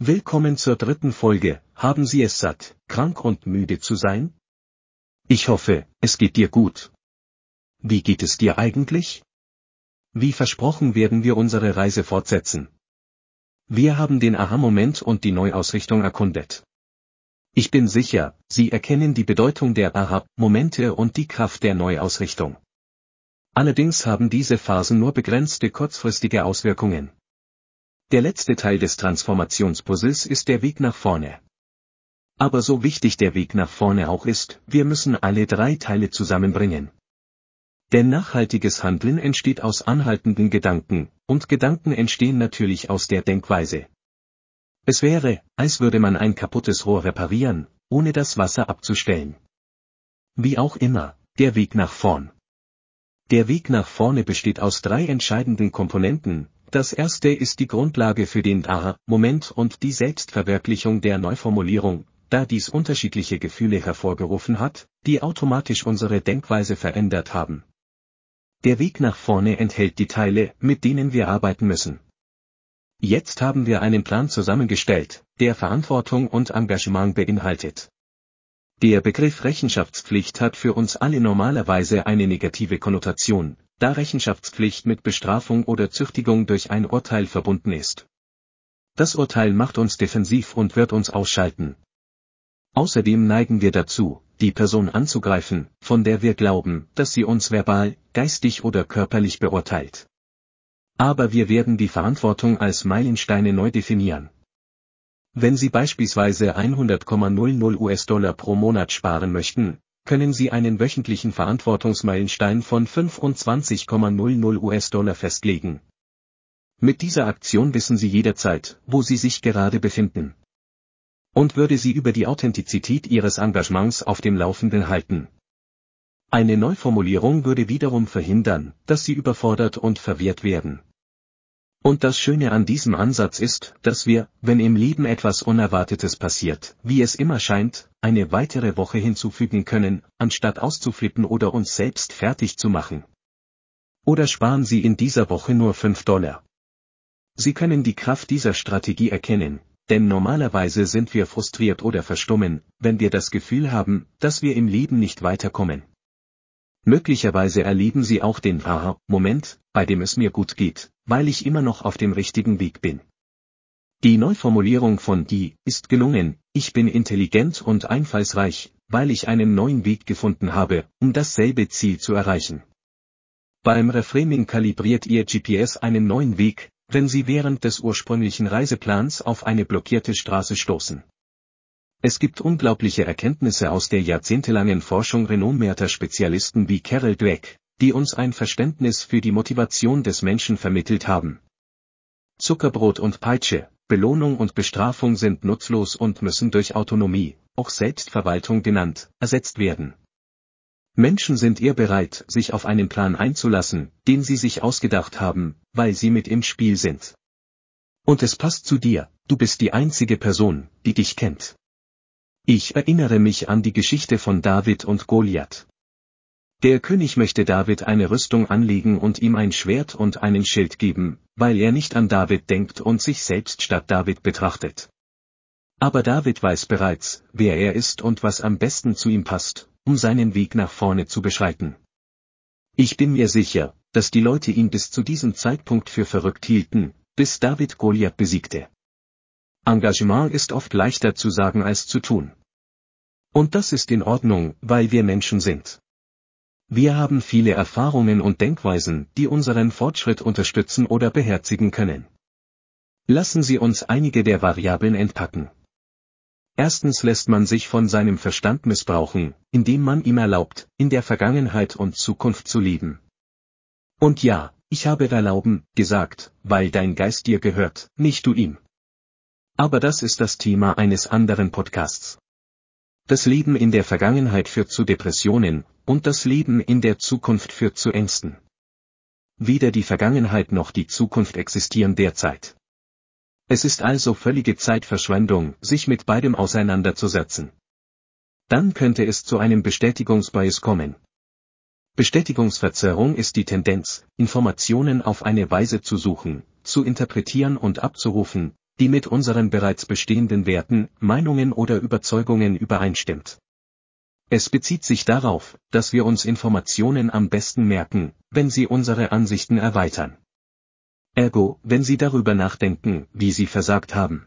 Willkommen zur dritten Folge, haben Sie es satt, krank und müde zu sein? Ich hoffe, es geht dir gut. Wie geht es dir eigentlich? Wie versprochen werden wir unsere Reise fortsetzen. Wir haben den Aha-Moment und die Neuausrichtung erkundet. Ich bin sicher, Sie erkennen die Bedeutung der Aha-Momente und die Kraft der Neuausrichtung. Allerdings haben diese Phasen nur begrenzte kurzfristige Auswirkungen. Der letzte Teil des Transformationspuzzles ist der Weg nach vorne. Aber so wichtig der Weg nach vorne auch ist, wir müssen alle drei Teile zusammenbringen. Denn nachhaltiges Handeln entsteht aus anhaltenden Gedanken, und Gedanken entstehen natürlich aus der Denkweise. Es wäre, als würde man ein kaputtes Rohr reparieren, ohne das Wasser abzustellen. Wie auch immer, der Weg nach vorn. Der Weg nach vorne besteht aus drei entscheidenden Komponenten, das erste ist die Grundlage für den Aha-Moment und die Selbstverwirklichung der Neuformulierung, da dies unterschiedliche Gefühle hervorgerufen hat, die automatisch unsere Denkweise verändert haben. Der Weg nach vorne enthält die Teile, mit denen wir arbeiten müssen. Jetzt haben wir einen Plan zusammengestellt, der Verantwortung und Engagement beinhaltet. Der Begriff Rechenschaftspflicht hat für uns alle normalerweise eine negative Konnotation, da Rechenschaftspflicht mit Bestrafung oder Züchtigung durch ein Urteil verbunden ist. Das Urteil macht uns defensiv und wird uns ausschalten. Außerdem neigen wir dazu, die Person anzugreifen, von der wir glauben, dass sie uns verbal, geistig oder körperlich beurteilt. Aber wir werden die Verantwortung als Meilensteine neu definieren. Wenn Sie beispielsweise 100,00 US-Dollar pro Monat sparen möchten, können Sie einen wöchentlichen Verantwortungsmeilenstein von 25,00 US-Dollar festlegen. Mit dieser Aktion wissen Sie jederzeit, wo Sie sich gerade befinden. Und würde Sie über die Authentizität Ihres Engagements auf dem Laufenden halten. Eine Neuformulierung würde wiederum verhindern, dass Sie überfordert und verwirrt werden. Und das Schöne an diesem Ansatz ist, dass wir, wenn im Leben etwas Unerwartetes passiert, wie es immer scheint, eine weitere Woche hinzufügen können, anstatt auszuflippen oder uns selbst fertig zu machen. Oder sparen Sie in dieser Woche nur 5 Dollar. Sie können die Kraft dieser Strategie erkennen, denn normalerweise sind wir frustriert oder verstummen, wenn wir das Gefühl haben, dass wir im Leben nicht weiterkommen. Möglicherweise erleben Sie auch den Aha-Moment, bei dem es mir gut geht, weil ich immer noch auf dem richtigen Weg bin. Die Neuformulierung von die ist gelungen, ich bin intelligent und einfallsreich, weil ich einen neuen Weg gefunden habe, um dasselbe Ziel zu erreichen. Beim Reframing kalibriert Ihr GPS einen neuen Weg, wenn Sie während des ursprünglichen Reiseplans auf eine blockierte Straße stoßen. Es gibt unglaubliche Erkenntnisse aus der jahrzehntelangen Forschung renommierter Spezialisten wie Carol Dweck, die uns ein Verständnis für die Motivation des Menschen vermittelt haben. Zuckerbrot und Peitsche, Belohnung und Bestrafung sind nutzlos und müssen durch Autonomie, auch Selbstverwaltung genannt, ersetzt werden. Menschen sind eher bereit, sich auf einen Plan einzulassen, den sie sich ausgedacht haben, weil sie mit im Spiel sind. Und es passt zu dir, du bist die einzige Person, die dich kennt. Ich erinnere mich an die Geschichte von David und Goliath. Der König möchte David eine Rüstung anlegen und ihm ein Schwert und einen Schild geben, weil er nicht an David denkt und sich selbst statt David betrachtet. Aber David weiß bereits, wer er ist und was am besten zu ihm passt, um seinen Weg nach vorne zu beschreiten. Ich bin mir sicher, dass die Leute ihn bis zu diesem Zeitpunkt für verrückt hielten, bis David Goliath besiegte. Engagement ist oft leichter zu sagen als zu tun. Und das ist in Ordnung, weil wir Menschen sind. Wir haben viele Erfahrungen und Denkweisen, die unseren Fortschritt unterstützen oder beherzigen können. Lassen Sie uns einige der Variablen entpacken. Erstens lässt man sich von seinem Verstand missbrauchen, indem man ihm erlaubt, in der Vergangenheit und Zukunft zu leben. Und ja, ich habe erlauben, gesagt, weil dein Geist dir gehört, nicht du ihm. Aber das ist das Thema eines anderen Podcasts. Das Leben in der Vergangenheit führt zu Depressionen, und das Leben in der Zukunft führt zu Ängsten. Weder die Vergangenheit noch die Zukunft existieren derzeit. Es ist also völlige Zeitverschwendung, sich mit beidem auseinanderzusetzen. Dann könnte es zu einem Bestätigungsbias kommen. Bestätigungsverzerrung ist die Tendenz, Informationen auf eine Weise zu suchen, zu interpretieren und abzurufen, die mit unseren bereits bestehenden Werten, Meinungen oder Überzeugungen übereinstimmt. Es bezieht sich darauf, dass wir uns Informationen am besten merken, wenn sie unsere Ansichten erweitern. Ergo, wenn Sie darüber nachdenken, wie Sie versagt haben.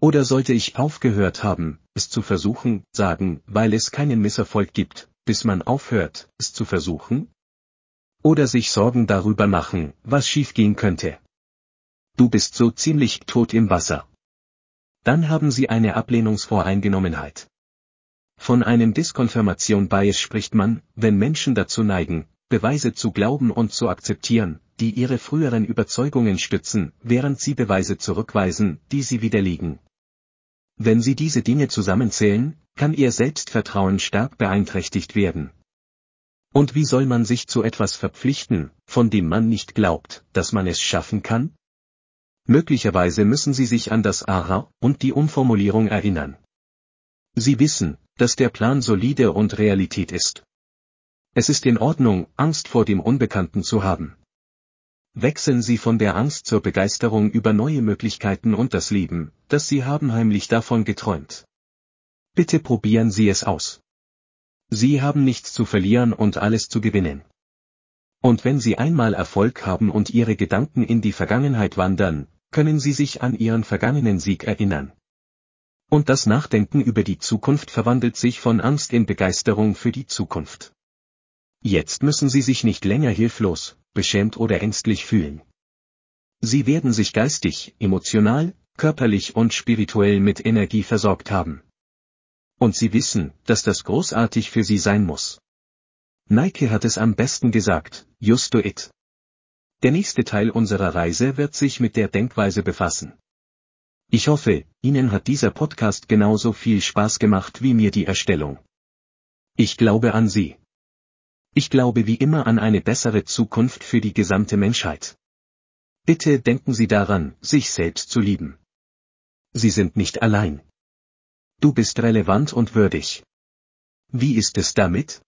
Oder sollte ich aufgehört haben, es zu versuchen, sagen, weil es keinen Misserfolg gibt, bis man aufhört, es zu versuchen? Oder sich Sorgen darüber machen, was schiefgehen könnte. Du bist so ziemlich tot im Wasser. Dann haben Sie eine Ablehnungsvoreingenommenheit. Von einem Diskonfirmation Bias spricht man, wenn Menschen dazu neigen, Beweise zu glauben und zu akzeptieren, die ihre früheren Überzeugungen stützen, während sie Beweise zurückweisen, die sie widerlegen. Wenn sie diese Dinge zusammenzählen, kann ihr Selbstvertrauen stark beeinträchtigt werden. Und wie soll man sich zu etwas verpflichten, von dem man nicht glaubt, dass man es schaffen kann? Möglicherweise müssen Sie sich an das Aha und die Umformulierung erinnern. Sie wissen, dass der Plan solide und Realität ist. Es ist in Ordnung, Angst vor dem Unbekannten zu haben. Wechseln Sie von der Angst zur Begeisterung über neue Möglichkeiten und das Leben, das Sie haben heimlich davon geträumt. Bitte probieren Sie es aus. Sie haben nichts zu verlieren und alles zu gewinnen. Und wenn Sie einmal Erfolg haben und Ihre Gedanken in die Vergangenheit wandern, können Sie sich an Ihren vergangenen Sieg erinnern. Und das Nachdenken über die Zukunft verwandelt sich von Angst in Begeisterung für die Zukunft. Jetzt müssen Sie sich nicht länger hilflos, beschämt oder ängstlich fühlen. Sie werden sich geistig, emotional, körperlich und spirituell mit Energie versorgt haben. Und Sie wissen, dass das großartig für Sie sein muss. Nike hat es am besten gesagt, just do it. Der nächste Teil unserer Reise wird sich mit der Denkweise befassen. Ich hoffe, Ihnen hat dieser Podcast genauso viel Spaß gemacht wie mir die Erstellung. Ich glaube an Sie. Ich glaube wie immer an eine bessere Zukunft für die gesamte Menschheit. Bitte denken Sie daran, sich selbst zu lieben. Sie sind nicht allein. Du bist relevant und würdig. Wie ist es damit?